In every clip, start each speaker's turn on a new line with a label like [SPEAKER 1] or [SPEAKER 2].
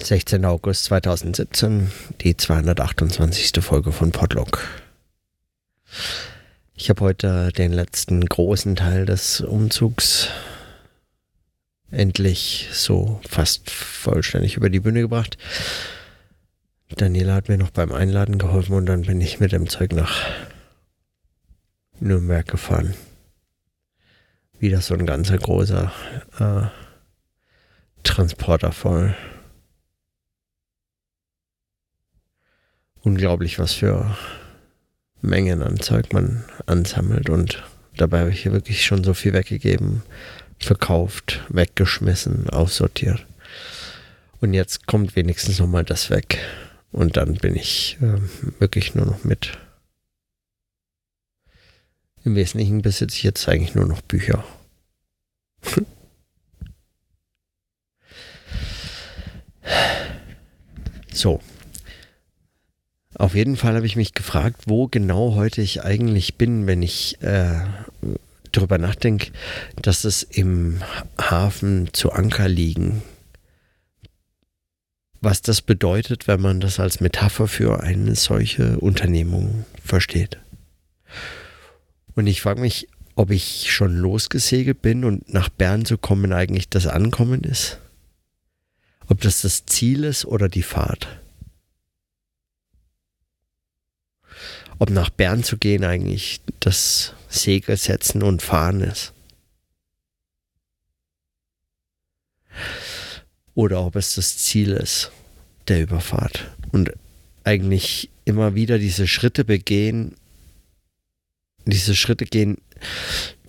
[SPEAKER 1] 16. August 2017, die 228. Folge von Podlog. Ich habe heute den letzten großen Teil des Umzugs endlich so fast vollständig über die Bühne gebracht. Daniela hat mir noch beim Einladen geholfen und dann bin ich mit dem Zeug nach Nürnberg gefahren. Wieder so ein ganzer großer äh, Transporter voll. Unglaublich, was für Mengen an Zeug man ansammelt und dabei habe ich hier wirklich schon so viel weggegeben, verkauft, weggeschmissen, aussortiert. Und jetzt kommt wenigstens nochmal das weg. Und dann bin ich äh, wirklich nur noch mit. Im Wesentlichen besitze ich jetzt eigentlich nur noch Bücher. so. Auf jeden Fall habe ich mich gefragt, wo genau heute ich eigentlich bin, wenn ich äh, darüber nachdenke, dass es im Hafen zu Anker liegen. Was das bedeutet, wenn man das als Metapher für eine solche Unternehmung versteht. Und ich frage mich, ob ich schon losgesegelt bin und nach Bern zu kommen eigentlich das Ankommen ist. Ob das das Ziel ist oder die Fahrt. Ob nach Bern zu gehen eigentlich das Segel setzen und fahren ist. Oder ob es das Ziel ist der Überfahrt. Und eigentlich immer wieder diese Schritte begehen, diese Schritte gehen,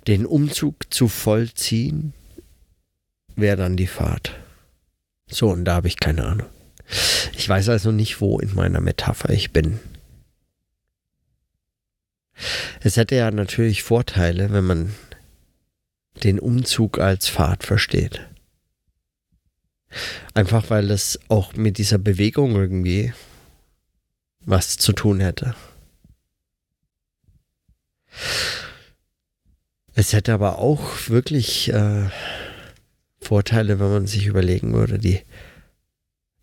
[SPEAKER 1] den Umzug zu vollziehen, wäre dann die Fahrt. So, und da habe ich keine Ahnung. Ich weiß also nicht, wo in meiner Metapher ich bin. Es hätte ja natürlich Vorteile, wenn man den Umzug als Fahrt versteht. Einfach weil es auch mit dieser Bewegung irgendwie was zu tun hätte. Es hätte aber auch wirklich äh, Vorteile, wenn man sich überlegen würde, die,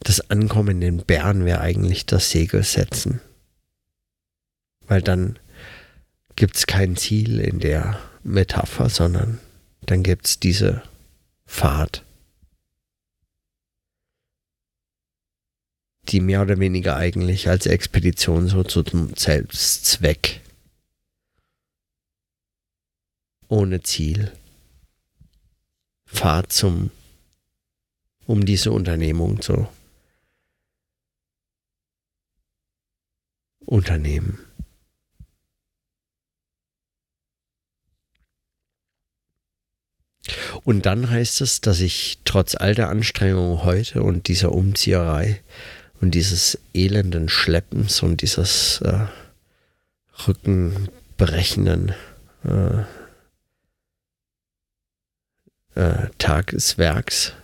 [SPEAKER 1] das Ankommen in Bern wäre eigentlich das Segel setzen. Weil dann gibt es kein Ziel in der Metapher, sondern dann gibt es diese Fahrt, die mehr oder weniger eigentlich als Expedition so zum Selbstzweck ohne Ziel Fahrt zum um diese Unternehmung zu unternehmen. Und dann heißt es, dass ich trotz all der Anstrengungen heute und dieser Umzieherei und dieses elenden Schleppens und dieses äh, Rückenbrechenden äh, äh, Tageswerks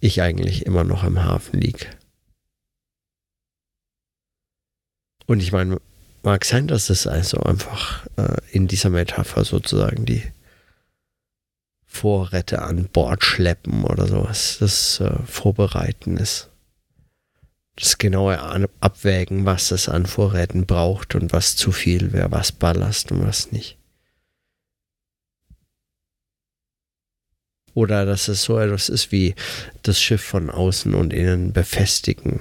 [SPEAKER 1] ich eigentlich immer noch im Hafen liege. Und ich meine, mag sein, dass es also einfach äh, in dieser Metapher sozusagen die Vorräte an Bord schleppen oder sowas, das äh, Vorbereiten ist. Das genaue Abwägen, was es an Vorräten braucht und was zu viel wäre, was Ballast und was nicht. Oder dass es so etwas ist wie das Schiff von außen und innen befestigen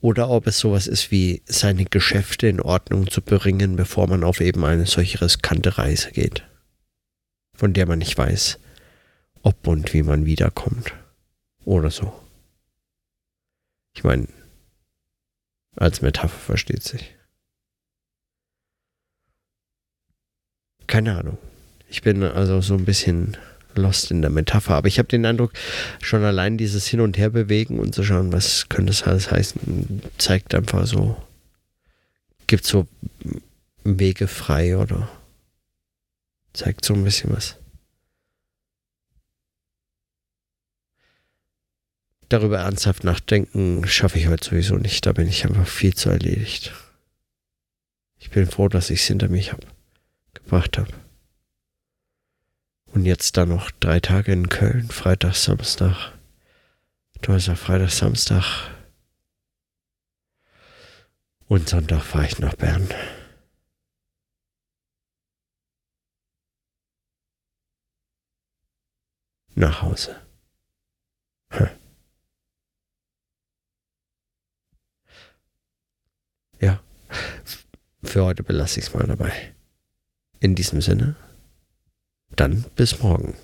[SPEAKER 1] oder ob es sowas ist wie seine Geschäfte in Ordnung zu bringen, bevor man auf eben eine solche riskante Reise geht, von der man nicht weiß, ob und wie man wiederkommt oder so. Ich meine, als Metapher versteht sich. Keine Ahnung. Ich bin also so ein bisschen lost in der Metapher. Aber ich habe den Eindruck, schon allein dieses Hin- und Herbewegen und zu schauen, was könnte das alles heißen, zeigt einfach so, gibt so Wege frei oder zeigt so ein bisschen was. Darüber ernsthaft nachdenken schaffe ich heute sowieso nicht. Da bin ich einfach viel zu erledigt. Ich bin froh, dass ich es hinter mich hab, gebracht habe. Und jetzt dann noch drei Tage in Köln, Freitag, Samstag. Donnerstag, Freitag, Samstag. Und Sonntag fahre ich nach Bern. Nach Hause. Hm. Ja, für heute belasse ich es mal dabei. In diesem Sinne, dann bis morgen.